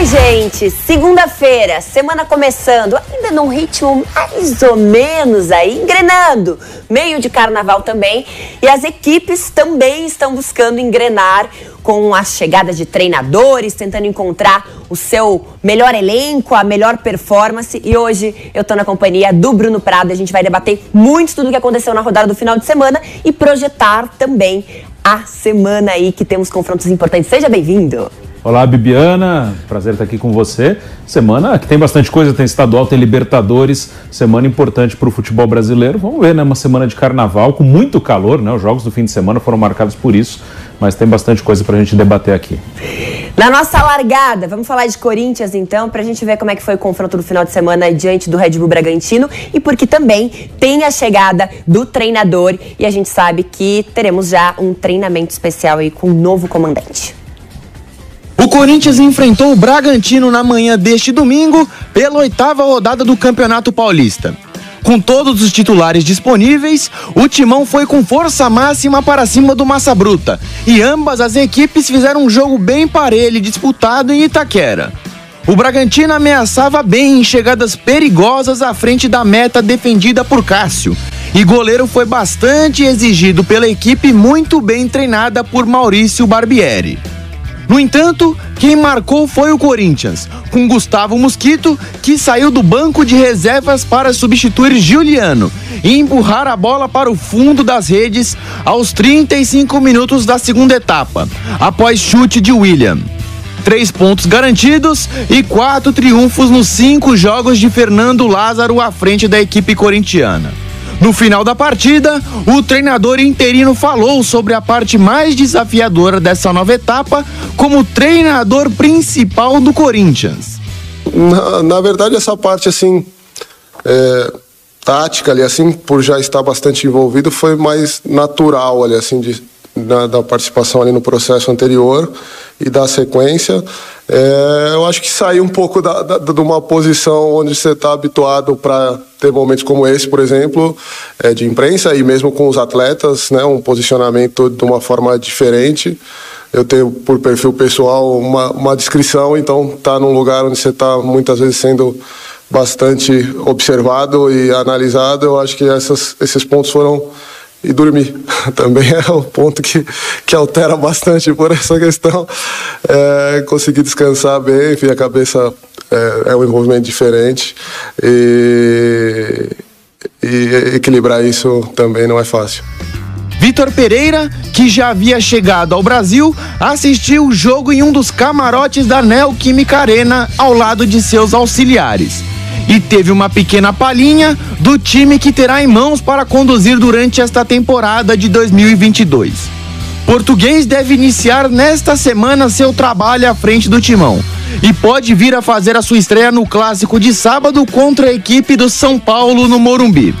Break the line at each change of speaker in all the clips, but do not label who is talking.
Oi, gente. Segunda-feira, semana começando, ainda num ritmo mais ou menos aí, engrenando. Meio de carnaval também. E as equipes também estão buscando engrenar com a chegada de treinadores, tentando encontrar o seu melhor elenco, a melhor performance. E hoje eu tô na companhia do Bruno Prado. A gente vai debater muito tudo o que aconteceu na rodada do final de semana e projetar também a semana aí que temos confrontos importantes. Seja bem-vindo.
Olá, Bibiana. Prazer estar aqui com você. Semana que tem bastante coisa, tem estadual, tem Libertadores, semana importante para o futebol brasileiro. Vamos ver, né? Uma semana de carnaval com muito calor, né? Os jogos do fim de semana foram marcados por isso, mas tem bastante coisa para a gente debater aqui.
Na nossa largada, vamos falar de Corinthians então, para a gente ver como é que foi o confronto do final de semana diante do Red Bull Bragantino e porque também tem a chegada do treinador e a gente sabe que teremos já um treinamento especial aí com o novo comandante.
Corinthians enfrentou o Bragantino na manhã deste domingo pela oitava rodada do Campeonato Paulista. Com todos os titulares disponíveis, o timão foi com força máxima para cima do Massa Bruta e ambas as equipes fizeram um jogo bem parelho disputado em Itaquera. O Bragantino ameaçava bem em chegadas perigosas à frente da meta defendida por Cássio. E goleiro foi bastante exigido pela equipe muito bem treinada por Maurício Barbieri. No entanto, quem marcou foi o Corinthians, com Gustavo Mosquito, que saiu do banco de reservas para substituir Juliano e empurrar a bola para o fundo das redes aos 35 minutos da segunda etapa, após chute de William. Três pontos garantidos e quatro triunfos nos cinco jogos de Fernando Lázaro à frente da equipe corintiana. No final da partida, o treinador interino falou sobre a parte mais desafiadora dessa nova etapa como treinador principal do Corinthians.
Na, na verdade, essa parte assim é, tática ali, assim, por já estar bastante envolvido, foi mais natural ali, assim, de, da, da participação ali no processo anterior e da sequência. É, eu acho que sair um pouco da, da, de uma posição onde você está habituado para ter momentos como esse, por exemplo, é, de imprensa e mesmo com os atletas, né, um posicionamento de uma forma diferente. Eu tenho por perfil pessoal uma, uma descrição, então tá num lugar onde você está muitas vezes sendo bastante observado e analisado. Eu acho que essas, esses pontos foram e dormir. Também é o ponto que, que altera bastante por essa questão. É, conseguir descansar bem, enfim, a cabeça é, é um envolvimento diferente e, e equilibrar isso também não é fácil.
Vitor Pereira, que já havia chegado ao Brasil, assistiu o jogo em um dos camarotes da Neoquímica Arena ao lado de seus auxiliares e teve uma pequena palhinha do time que terá em mãos para conduzir durante esta temporada de 2022. Português deve iniciar nesta semana seu trabalho à frente do timão e pode vir a fazer a sua estreia no clássico de sábado contra a equipe do São Paulo no Morumbi.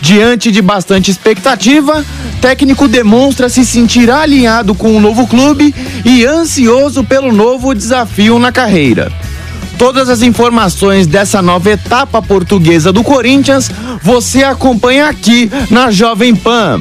Diante de bastante expectativa, técnico demonstra se sentir alinhado com o novo clube e ansioso pelo novo desafio na carreira. Todas as informações dessa nova etapa portuguesa do Corinthians você acompanha aqui na Jovem Pan.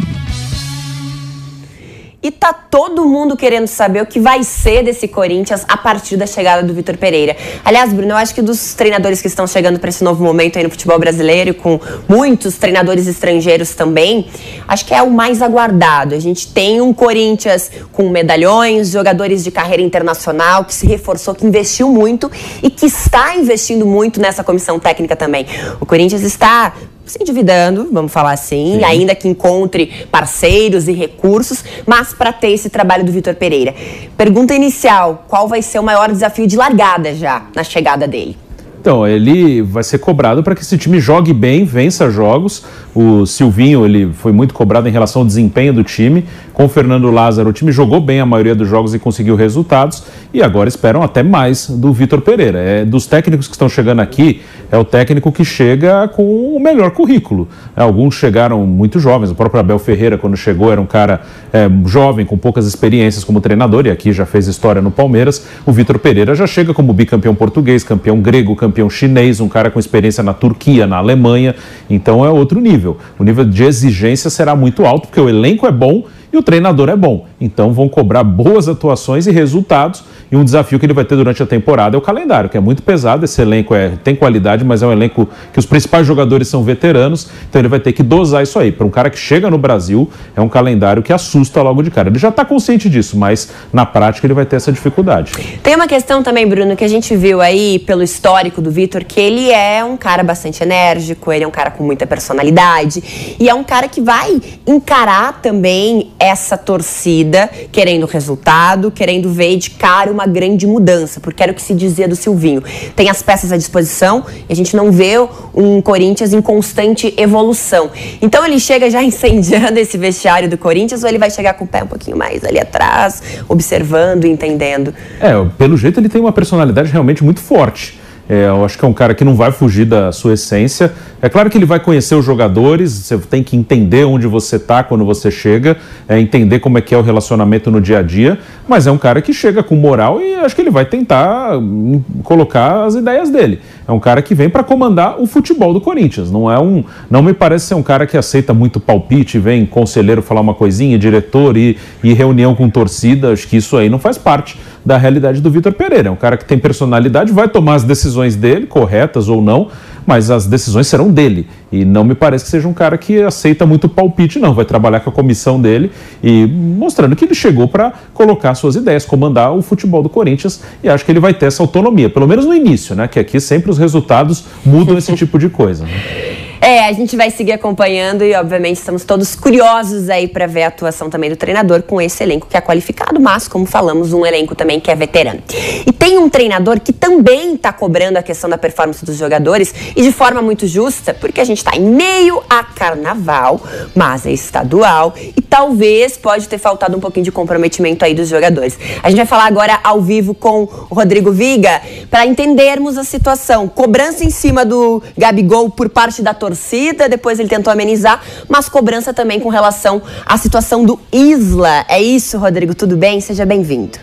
E tá todo mundo querendo saber o que vai ser desse Corinthians a partir da chegada do Vitor Pereira. Aliás, Bruno, eu acho que dos treinadores que estão chegando para esse novo momento aí no futebol brasileiro, com muitos treinadores estrangeiros também, acho que é o mais aguardado. A gente tem um Corinthians com medalhões, jogadores de carreira internacional, que se reforçou, que investiu muito e que está investindo muito nessa comissão técnica também. O Corinthians está se endividando, vamos falar assim, Sim. ainda que encontre parceiros e recursos, mas para ter esse trabalho do Vitor Pereira. Pergunta inicial: qual vai ser o maior desafio de largada já na chegada dele?
Então, ele vai ser cobrado para que esse time jogue bem, vença jogos. O Silvinho, ele foi muito cobrado em relação ao desempenho do time. Com o Fernando Lázaro, o time jogou bem a maioria dos jogos e conseguiu resultados. E agora esperam até mais do Vitor Pereira. É, dos técnicos que estão chegando aqui, é o técnico que chega com o melhor currículo. É, alguns chegaram muito jovens, o próprio Abel Ferreira, quando chegou, era um cara é, jovem, com poucas experiências como treinador, e aqui já fez história no Palmeiras. O Vitor Pereira já chega como bicampeão português, campeão grego, campeão chinês, um cara com experiência na Turquia, na Alemanha. Então é outro nível. O nível de exigência será muito alto, porque o elenco é bom e o treinador é bom. Então vão cobrar boas atuações e resultados. E um desafio que ele vai ter durante a temporada é o calendário, que é muito pesado. Esse elenco é, tem qualidade, mas é um elenco que os principais jogadores são veteranos. Então ele vai ter que dosar isso aí. Para um cara que chega no Brasil, é um calendário que assusta logo de cara. Ele já está consciente disso, mas na prática ele vai ter essa dificuldade.
Tem uma questão também, Bruno, que a gente viu aí pelo histórico do Vitor, que ele é um cara bastante enérgico, ele é um cara com muita personalidade e é um cara que vai encarar também essa torcida querendo resultado, querendo ver de cara uma grande mudança, porque era o que se dizia do Silvinho. Tem as peças à disposição e a gente não vê um Corinthians em constante evolução. Então ele chega já incendiando esse vestiário do Corinthians ou ele vai chegar com o pé um pouquinho mais ali atrás, observando, entendendo?
É, pelo jeito ele tem uma personalidade realmente muito forte. É, eu acho que é um cara que não vai fugir da sua essência. É claro que ele vai conhecer os jogadores, você tem que entender onde você está quando você chega, é, entender como é que é o relacionamento no dia a dia, mas é um cara que chega com moral e acho que ele vai tentar hum, colocar as ideias dele. É um cara que vem para comandar o futebol do Corinthians. Não é um, não me parece ser um cara que aceita muito palpite, vem conselheiro falar uma coisinha, diretor e, e reunião com torcida. Acho que isso aí não faz parte da realidade do Vitor Pereira. É um cara que tem personalidade, vai tomar as decisões dele, corretas ou não, mas as decisões serão dele. E não me parece que seja um cara que aceita muito palpite, não. Vai trabalhar com a comissão dele e mostrando que ele chegou para colocar suas ideias, comandar o futebol do Corinthians e acho que ele vai ter essa autonomia, pelo menos no início, né? Que aqui sempre os resultados mudam esse tipo de coisa. Né?
É, a gente vai seguir acompanhando e, obviamente, estamos todos curiosos aí para ver a atuação também do treinador com esse elenco que é qualificado, mas, como falamos, um elenco também que é veterano. E tem um treinador que também está cobrando a questão da performance dos jogadores e de forma muito justa, porque a gente está em meio a carnaval, mas é estadual e talvez pode ter faltado um pouquinho de comprometimento aí dos jogadores. A gente vai falar agora ao vivo com o Rodrigo Viga para entendermos a situação. Cobrança em cima do Gabigol por parte da torcida torcida, depois ele tentou amenizar, mas cobrança também com relação à situação do Isla. É isso, Rodrigo, tudo bem? Seja bem-vindo.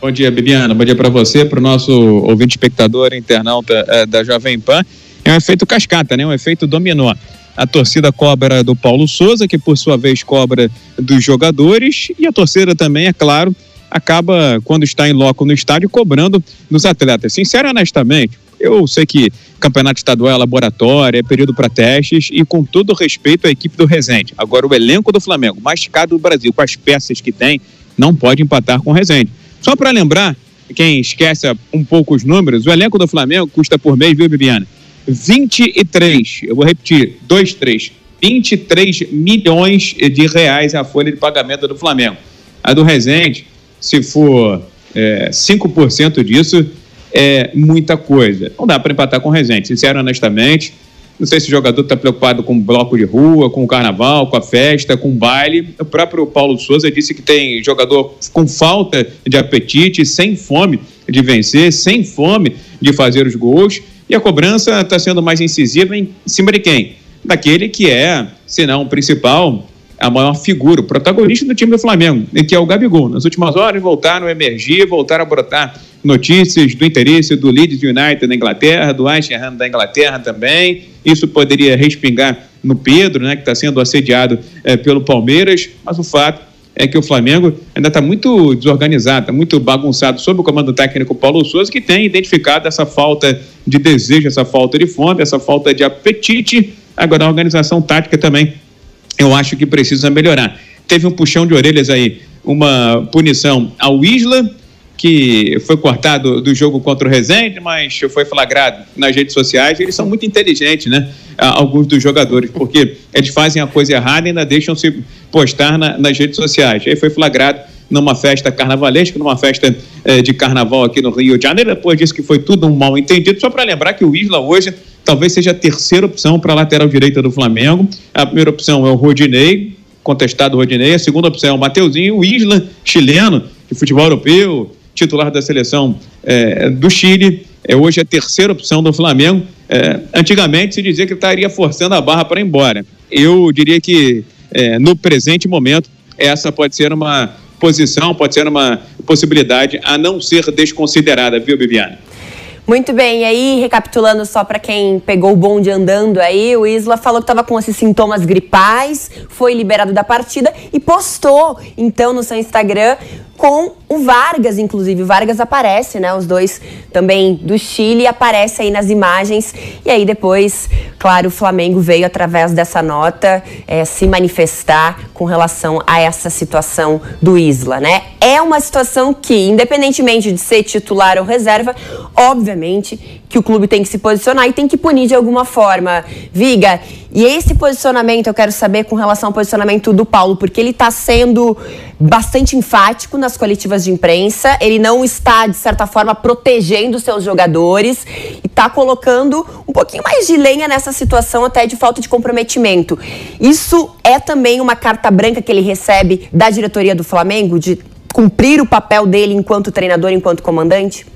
Bom dia, Bibiana. Bom dia para você, para o nosso ouvinte espectador, internauta é, da Jovem Pan. É um efeito cascata, né? Um efeito dominó. A torcida cobra do Paulo Souza, que por sua vez cobra dos jogadores, e a torcida também, é claro, acaba, quando está em loco no estádio, cobrando dos atletas. Sincero honestamente, eu sei que campeonato estadual é laboratório, é período para testes e com todo respeito à equipe do Resende. Agora, o elenco do Flamengo, mais caro do Brasil, com as peças que tem, não pode empatar com o Resende. Só para lembrar, quem esquece um pouco os números, o elenco do Flamengo custa por mês, viu, Bibiana? 23, eu vou repetir, 2, 3, 23 milhões de reais a folha de pagamento do Flamengo. A do Resende, se for é, 5% disso, é muita coisa. Não dá para empatar com o Resende, sincero honestamente. Não sei se o jogador está preocupado com o bloco de rua, com o carnaval, com a festa, com o baile. O próprio Paulo Souza disse que tem jogador com falta de apetite, sem fome de vencer, sem fome de fazer os gols. E a cobrança está sendo mais incisiva em cima de quem? Daquele que é, se não o principal, a maior figura, o protagonista do time do Flamengo, que é o Gabigol. Nas últimas horas voltaram a emergir, voltaram a brotar notícias do interesse do Leeds United da Inglaterra, do Ham da Inglaterra também. Isso poderia respingar no Pedro, né, que está sendo assediado é, pelo Palmeiras, mas o fato é que o Flamengo ainda está muito desorganizado, está muito bagunçado sob o comando técnico Paulo Souza, que tem identificado essa falta de desejo, essa falta de fome, essa falta de apetite. Agora, a organização tática também, eu acho que precisa melhorar. Teve um puxão de orelhas aí, uma punição ao Isla, que foi cortado do jogo contra o Rezende, mas foi flagrado nas redes sociais. Eles são muito inteligentes, né? Alguns dos jogadores, porque eles fazem a coisa errada e ainda deixam se postar na, nas redes sociais. Aí foi flagrado numa festa carnavalesca, numa festa eh, de carnaval aqui no Rio de Janeiro. Depois disse que foi tudo um mal entendido. Só para lembrar que o Isla hoje talvez seja a terceira opção para a lateral direita do Flamengo. A primeira opção é o Rodinei, contestado Rodinei. A segunda opção é o Mateuzinho, o Isla, chileno, de futebol europeu titular da seleção é, do Chile, é hoje a terceira opção do Flamengo. É, antigamente se dizia que estaria forçando a barra para ir embora. Eu diria que é, no presente momento essa pode ser uma posição, pode ser uma possibilidade a não ser desconsiderada, viu, Bibiana?
Muito bem, e aí, recapitulando só para quem pegou o bonde andando aí, o Isla falou que estava com esses sintomas gripais, foi liberado da partida e postou, então, no seu Instagram com o Vargas, inclusive. O Vargas aparece, né? Os dois também do Chile aparece aí nas imagens. E aí depois, claro, o Flamengo veio através dessa nota é, se manifestar com relação a essa situação do Isla, né? É uma situação que, independentemente de ser titular ou reserva, obviamente que o clube tem que se posicionar e tem que punir de alguma forma. Viga, e esse posicionamento eu quero saber com relação ao posicionamento do Paulo, porque ele está sendo bastante enfático nas coletivas de imprensa, ele não está, de certa forma, protegendo seus jogadores e está colocando um pouquinho mais de lenha nessa situação, até de falta de comprometimento. Isso é também uma carta branca que ele recebe da diretoria do Flamengo, de cumprir o papel dele enquanto treinador, enquanto comandante?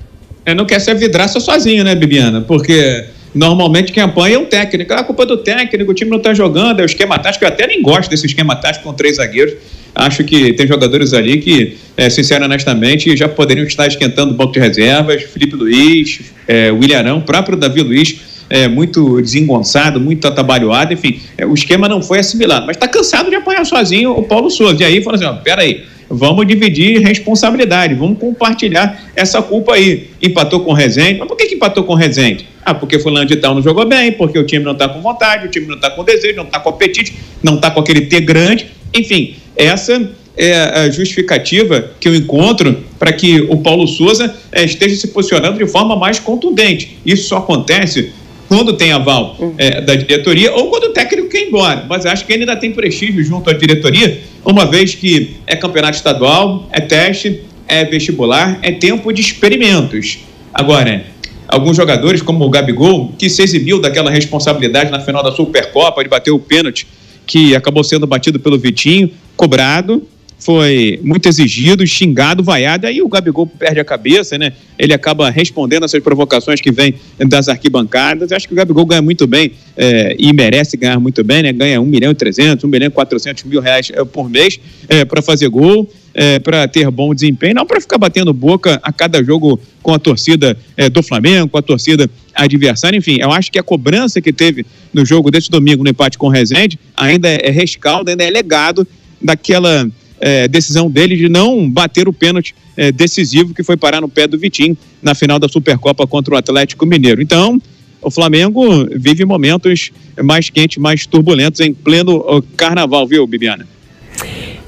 é, não quer ser vidraça sozinho, né, Bibiana? Porque normalmente quem apanha é o técnico. Ah, a culpa é do técnico, o time não está jogando, é o esquema tático. Eu até nem gosto desse esquema tático com três zagueiros. Acho que tem jogadores ali que, é, sincero honestamente, já poderiam estar esquentando o banco de reservas. Felipe Luiz, é, William Arão, próprio Davi Luiz, é, muito desengonçado, muito atabalhoado, enfim, é, o esquema não foi assimilado. Mas está cansado de apanhar sozinho o Paulo Souza. E aí falou assim: peraí, vamos dividir responsabilidade, vamos compartilhar essa culpa aí. Empatou com o Rezende, mas por que, que empatou com o Rezende? Ah, porque fulano de tal não jogou bem, porque o time não está com vontade, o time não está com desejo, não está com apetite, não está com aquele T grande. Enfim, essa é a justificativa que eu encontro para que o Paulo Souza é, esteja se posicionando de forma mais contundente. Isso só acontece quando tem aval é, da diretoria ou quando o técnico quer ir embora. Mas acho que ele ainda tem prestígio junto à diretoria, uma vez que é campeonato estadual, é teste, é vestibular, é tempo de experimentos. Agora, alguns jogadores, como o Gabigol, que se exibiu daquela responsabilidade na final da Supercopa, de bater o pênalti que acabou sendo batido pelo Vitinho, cobrado, foi muito exigido, xingado, vaiado, aí o Gabigol perde a cabeça, né? Ele acaba respondendo essas provocações que vêm das arquibancadas. Acho que o Gabigol ganha muito bem é, e merece ganhar muito bem, né? Ganha 1 milhão e 300, 1 milhão e 400 mil reais é, por mês é, para fazer gol, é, para ter bom desempenho, não para ficar batendo boca a cada jogo com a torcida é, do Flamengo, com a torcida adversária. Enfim, eu acho que a cobrança que teve no jogo desse domingo no empate com o Rezende ainda é rescaldo, ainda é legado daquela é, decisão dele de não bater o pênalti é, decisivo que foi parar no pé do Vitinho na final da Supercopa contra o Atlético Mineiro. Então, o Flamengo vive momentos mais quentes, mais turbulentos em pleno carnaval, viu, Bibiana?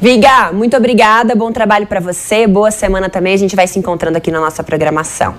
Viga, muito obrigada, bom trabalho para você, boa semana também. A gente vai se encontrando aqui na nossa programação.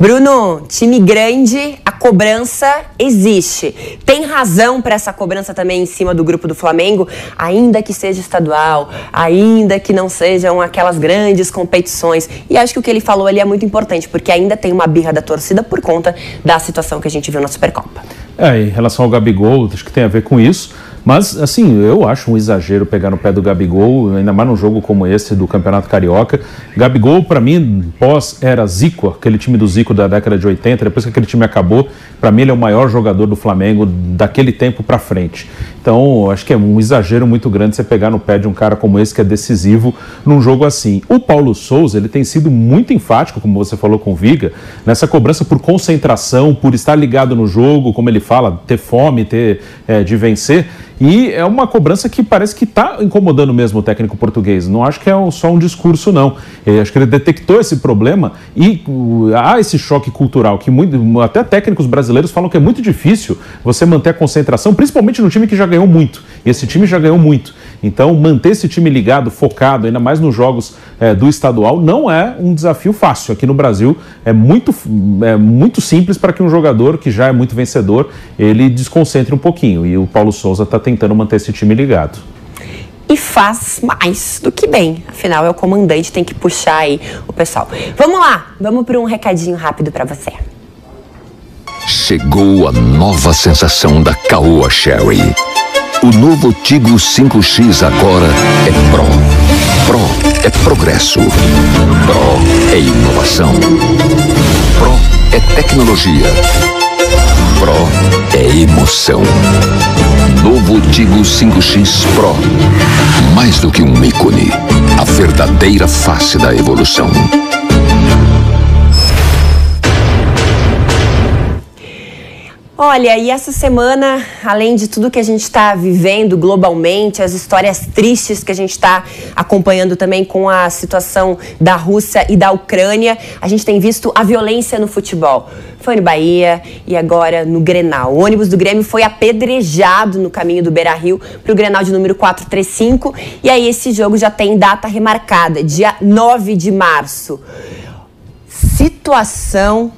Bruno, time grande, a cobrança existe. Tem razão para essa cobrança também em cima do grupo do Flamengo, ainda que seja estadual, ainda que não sejam aquelas grandes competições. E acho que o que ele falou ali é muito importante, porque ainda tem uma birra da torcida por conta da situação que a gente viu na Supercopa.
É, em relação ao Gabigol, acho que tem a ver com isso. Mas, assim, eu acho um exagero pegar no pé do Gabigol, ainda mais num jogo como esse do Campeonato Carioca. Gabigol, para mim, pós era Zico, aquele time do Zico da década de 80, depois que aquele time acabou, para mim ele é o maior jogador do Flamengo daquele tempo para frente. Então, acho que é um exagero muito grande você pegar no pé de um cara como esse que é decisivo num jogo assim. O Paulo Souza, ele tem sido muito enfático, como você falou com o Viga, nessa cobrança por concentração, por estar ligado no jogo, como ele fala, ter fome, ter é, de vencer. E é uma cobrança que parece que está incomodando mesmo o técnico português. Não acho que é só um discurso, não. Eu acho que ele detectou esse problema e uh, há esse choque cultural que muito, até técnicos brasileiros falam que é muito difícil você manter a concentração, principalmente no time que já ganhou muito. E esse time já ganhou muito. Então, manter esse time ligado, focado, ainda mais nos jogos é, do estadual, não é um desafio fácil. Aqui no Brasil é muito, é muito simples para que um jogador que já é muito vencedor ele desconcentre um pouquinho. E o Paulo Souza está tentando manter esse time ligado
e faz mais do que bem. Afinal, é o comandante, tem que puxar aí o pessoal. Vamos lá, vamos para um recadinho rápido para você.
Chegou a nova sensação da Caoa Sherry. O novo Tigro 5X agora é Pro. Pro é progresso.
Pro é inovação. Pro é tecnologia. Pro é emoção. Novo Tigo 5X Pro. Mais do que um ícone. A verdadeira face da evolução.
Olha, e essa semana, além de tudo que a gente está vivendo globalmente, as histórias tristes que a gente está acompanhando também com a situação da Rússia e da Ucrânia, a gente tem visto a violência no futebol. Foi no Bahia e agora no Grenal. O ônibus do Grêmio foi apedrejado no caminho do Beira Rio para o Grenal de número 435. E aí esse jogo já tem data remarcada, dia 9 de março. Situação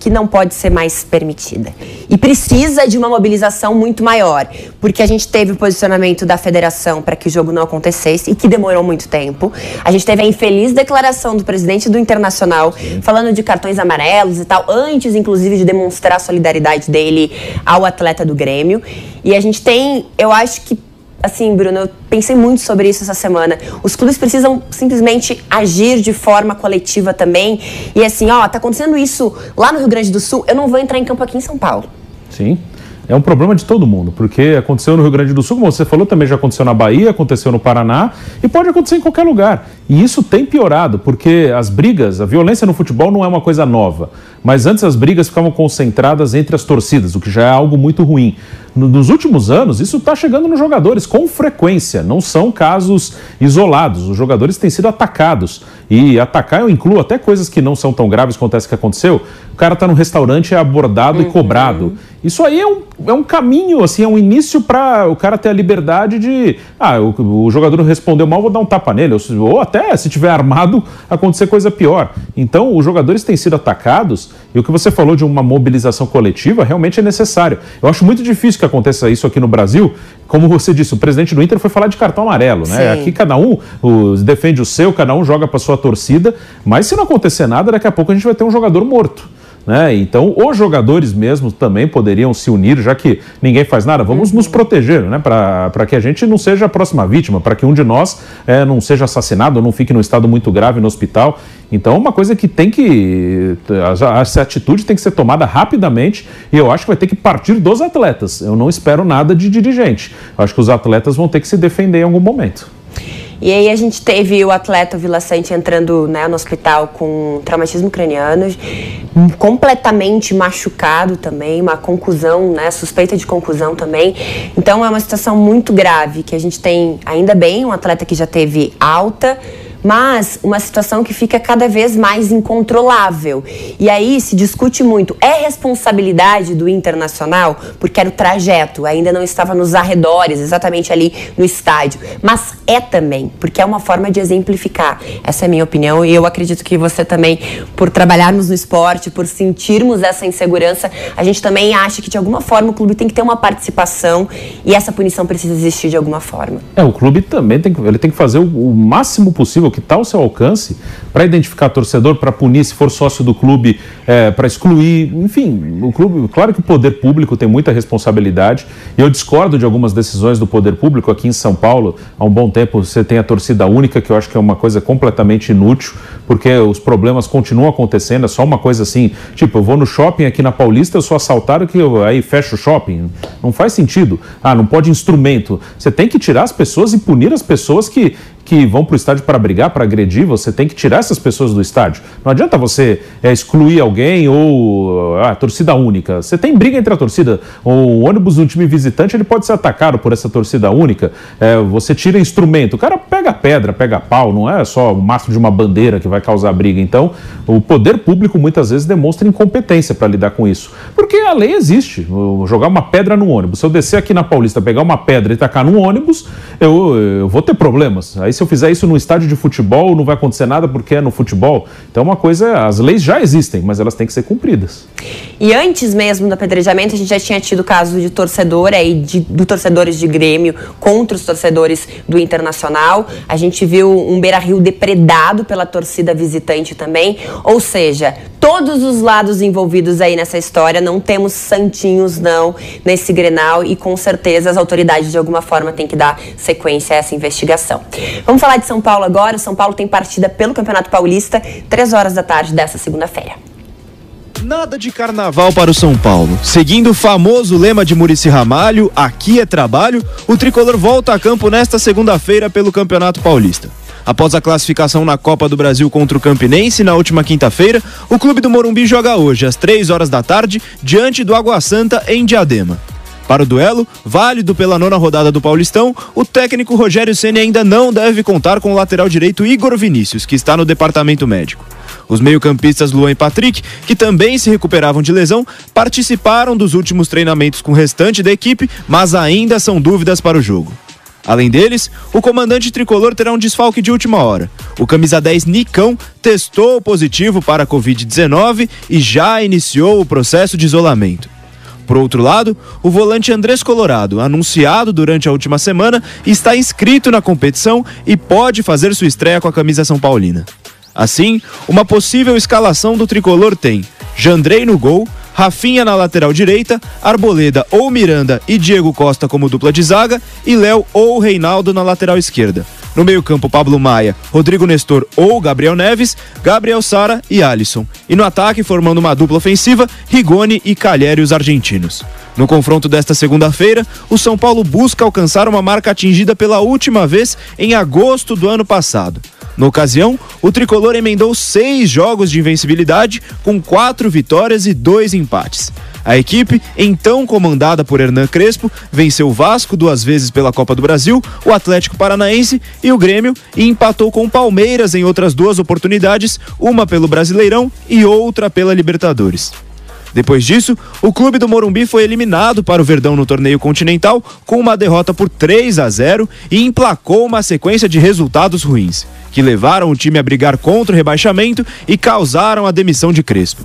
que não pode ser mais permitida. E precisa de uma mobilização muito maior, porque a gente teve o posicionamento da federação para que o jogo não acontecesse e que demorou muito tempo. A gente teve a infeliz declaração do presidente do Internacional falando de cartões amarelos e tal, antes inclusive de demonstrar a solidariedade dele ao atleta do Grêmio. E a gente tem, eu acho que assim, Bruno, eu pensei muito sobre isso essa semana. Os clubes precisam simplesmente agir de forma coletiva também. E assim, ó, tá acontecendo isso lá no Rio Grande do Sul, eu não vou entrar em campo aqui em São Paulo.
Sim. É um problema de todo mundo, porque aconteceu no Rio Grande do Sul, como você falou, também já aconteceu na Bahia, aconteceu no Paraná e pode acontecer em qualquer lugar. E isso tem piorado, porque as brigas, a violência no futebol não é uma coisa nova. Mas antes as brigas ficavam concentradas entre as torcidas, o que já é algo muito ruim. Nos últimos anos, isso está chegando nos jogadores com frequência, não são casos isolados. Os jogadores têm sido atacados. E atacar eu incluo até coisas que não são tão graves quanto essa que aconteceu. O cara está no restaurante, é abordado uhum. e cobrado. Isso aí é um, é um caminho, assim, é um início para o cara ter a liberdade de. Ah, o, o, jogador respondeu mal, vou dar um tapa nele. Ou, ou até, se tiver armado, acontecer coisa pior. Então, os jogadores têm sido atacados e o que você falou de uma mobilização coletiva realmente é necessário. Eu acho muito difícil que aconteça isso aqui no Brasil. Como você disse, o presidente do Inter foi falar de cartão amarelo, né? Sim. Aqui cada um o, defende o seu, cada um joga para sua torcida, mas se não acontecer nada, daqui a pouco a gente vai ter um jogador morto. Né? Então, os jogadores mesmo também poderiam se unir, já que ninguém faz nada, vamos uhum. nos proteger, né? para que a gente não seja a próxima vítima, para que um de nós é, não seja assassinado ou não fique num estado muito grave no hospital. Então, uma coisa que tem que. Essa atitude tem que ser tomada rapidamente e eu acho que vai ter que partir dos atletas. Eu não espero nada de dirigente. Eu acho que os atletas vão ter que se defender em algum momento.
E aí a gente teve o atleta Vila entrando né, no hospital com traumatismo craniano, completamente machucado também, uma conclusão, né, suspeita de conclusão também. Então é uma situação muito grave que a gente tem, ainda bem, um atleta que já teve alta, mas uma situação que fica cada vez mais incontrolável. E aí se discute muito: é responsabilidade do internacional? Porque era o trajeto, ainda não estava nos arredores, exatamente ali no estádio. Mas é também, porque é uma forma de exemplificar. Essa é a minha opinião e eu acredito que você também, por trabalharmos no esporte, por sentirmos essa insegurança, a gente também acha que de alguma forma o clube tem que ter uma participação e essa punição precisa existir de alguma forma.
É, o clube também tem que, ele tem que fazer o, o máximo possível que está ao seu alcance para identificar torcedor, para punir se for sócio do clube, é, para excluir, enfim, o clube, claro que o poder público tem muita responsabilidade e eu discordo de algumas decisões do poder público aqui em São Paulo. Há um bom tempo você tem a torcida única, que eu acho que é uma coisa completamente inútil, porque os problemas continuam acontecendo, é só uma coisa assim, tipo, eu vou no shopping aqui na Paulista, eu sou assaltado que eu, aí fecho o shopping. Não faz sentido. Ah, não pode instrumento. Você tem que tirar as pessoas e punir as pessoas que que vão para o estádio para brigar, para agredir, você tem que tirar essas pessoas do estádio. Não adianta você é, excluir alguém ou a ah, torcida única. Você tem briga entre a torcida. O ônibus do time visitante ele pode ser atacado por essa torcida única. É, você tira instrumento. O cara pega pedra, pega pau, não é só o mastro de uma bandeira que vai causar briga. Então, o poder público muitas vezes demonstra incompetência para lidar com isso. Porque a lei existe. Jogar uma pedra no ônibus. Se eu descer aqui na Paulista, pegar uma pedra e tacar no ônibus, eu, eu vou ter problemas. Aí se eu fizer isso no estádio de futebol, não vai acontecer nada porque é no futebol. Então, uma coisa, as leis já existem, mas elas têm que ser cumpridas.
E antes mesmo do apedrejamento, a gente já tinha tido caso de torcedor aí, de, de torcedores de Grêmio contra os torcedores do Internacional. A gente viu um Beira-Rio depredado pela torcida visitante também. Ou seja, todos os lados envolvidos aí nessa história. Não temos santinhos, não, nesse Grenal e com certeza as autoridades de alguma forma têm que dar sequência a essa investigação. Vamos falar de São Paulo agora. São Paulo tem partida pelo Campeonato Paulista, três horas da tarde dessa segunda-feira.
Nada de carnaval para o São Paulo. Seguindo o famoso lema de Murici Ramalho, aqui é trabalho, o tricolor volta a campo nesta segunda-feira pelo Campeonato Paulista. Após a classificação na Copa do Brasil contra o Campinense na última quinta-feira, o clube do Morumbi joga hoje, às 3 horas da tarde, diante do Água Santa, em Diadema. Para o duelo, válido pela nona rodada do Paulistão, o técnico Rogério Ceni ainda não deve contar com o lateral direito Igor Vinícius, que está no departamento médico. Os meio-campistas Luan e Patrick, que também se recuperavam de lesão, participaram dos últimos treinamentos com o restante da equipe, mas ainda são dúvidas para o jogo. Além deles, o comandante tricolor terá um desfalque de última hora. O camisa 10 Nicão testou positivo para a Covid-19 e já iniciou o processo de isolamento. Por outro lado, o volante Andrés Colorado, anunciado durante a última semana, está inscrito na competição e pode fazer sua estreia com a camisa São Paulina. Assim, uma possível escalação do tricolor tem Jandrei no gol, Rafinha na lateral direita, Arboleda ou Miranda e Diego Costa como dupla de zaga e Léo ou Reinaldo na lateral esquerda. No meio-campo, Pablo Maia, Rodrigo Nestor ou Gabriel Neves, Gabriel Sara e Alisson. E no ataque, formando uma dupla ofensiva, Rigoni e Calheri, os argentinos. No confronto desta segunda-feira, o São Paulo busca alcançar uma marca atingida pela última vez em agosto do ano passado. Na ocasião, o tricolor emendou seis jogos de invencibilidade, com quatro vitórias e dois empates. A equipe, então comandada por Hernan Crespo, venceu o Vasco duas vezes pela Copa do Brasil, o Atlético Paranaense e o Grêmio e empatou com o Palmeiras em outras duas oportunidades, uma pelo Brasileirão e outra pela Libertadores. Depois disso, o clube do Morumbi foi eliminado para o Verdão no torneio continental com uma derrota por 3 a 0 e emplacou uma sequência de resultados ruins, que levaram o time a brigar contra o rebaixamento e causaram a demissão de Crespo.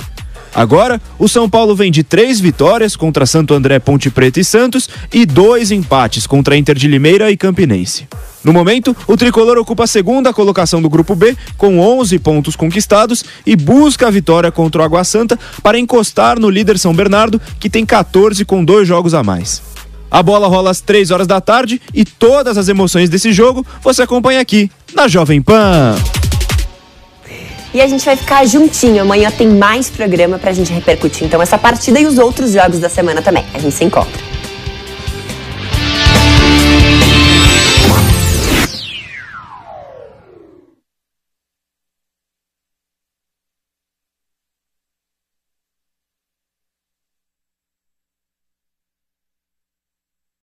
Agora, o São Paulo vem de três vitórias contra Santo André, Ponte Preta e Santos e dois empates contra Inter de Limeira e Campinense. No momento, o tricolor ocupa a segunda colocação do Grupo B, com 11 pontos conquistados e busca a vitória contra o Água Santa para encostar no líder São Bernardo, que tem 14 com dois jogos a mais. A bola rola às 3 horas da tarde e todas as emoções desse jogo você acompanha aqui na Jovem Pan.
E a gente vai ficar juntinho. Amanhã tem mais programa pra gente repercutir. Então, essa partida e os outros jogos da semana também. A gente se encontra.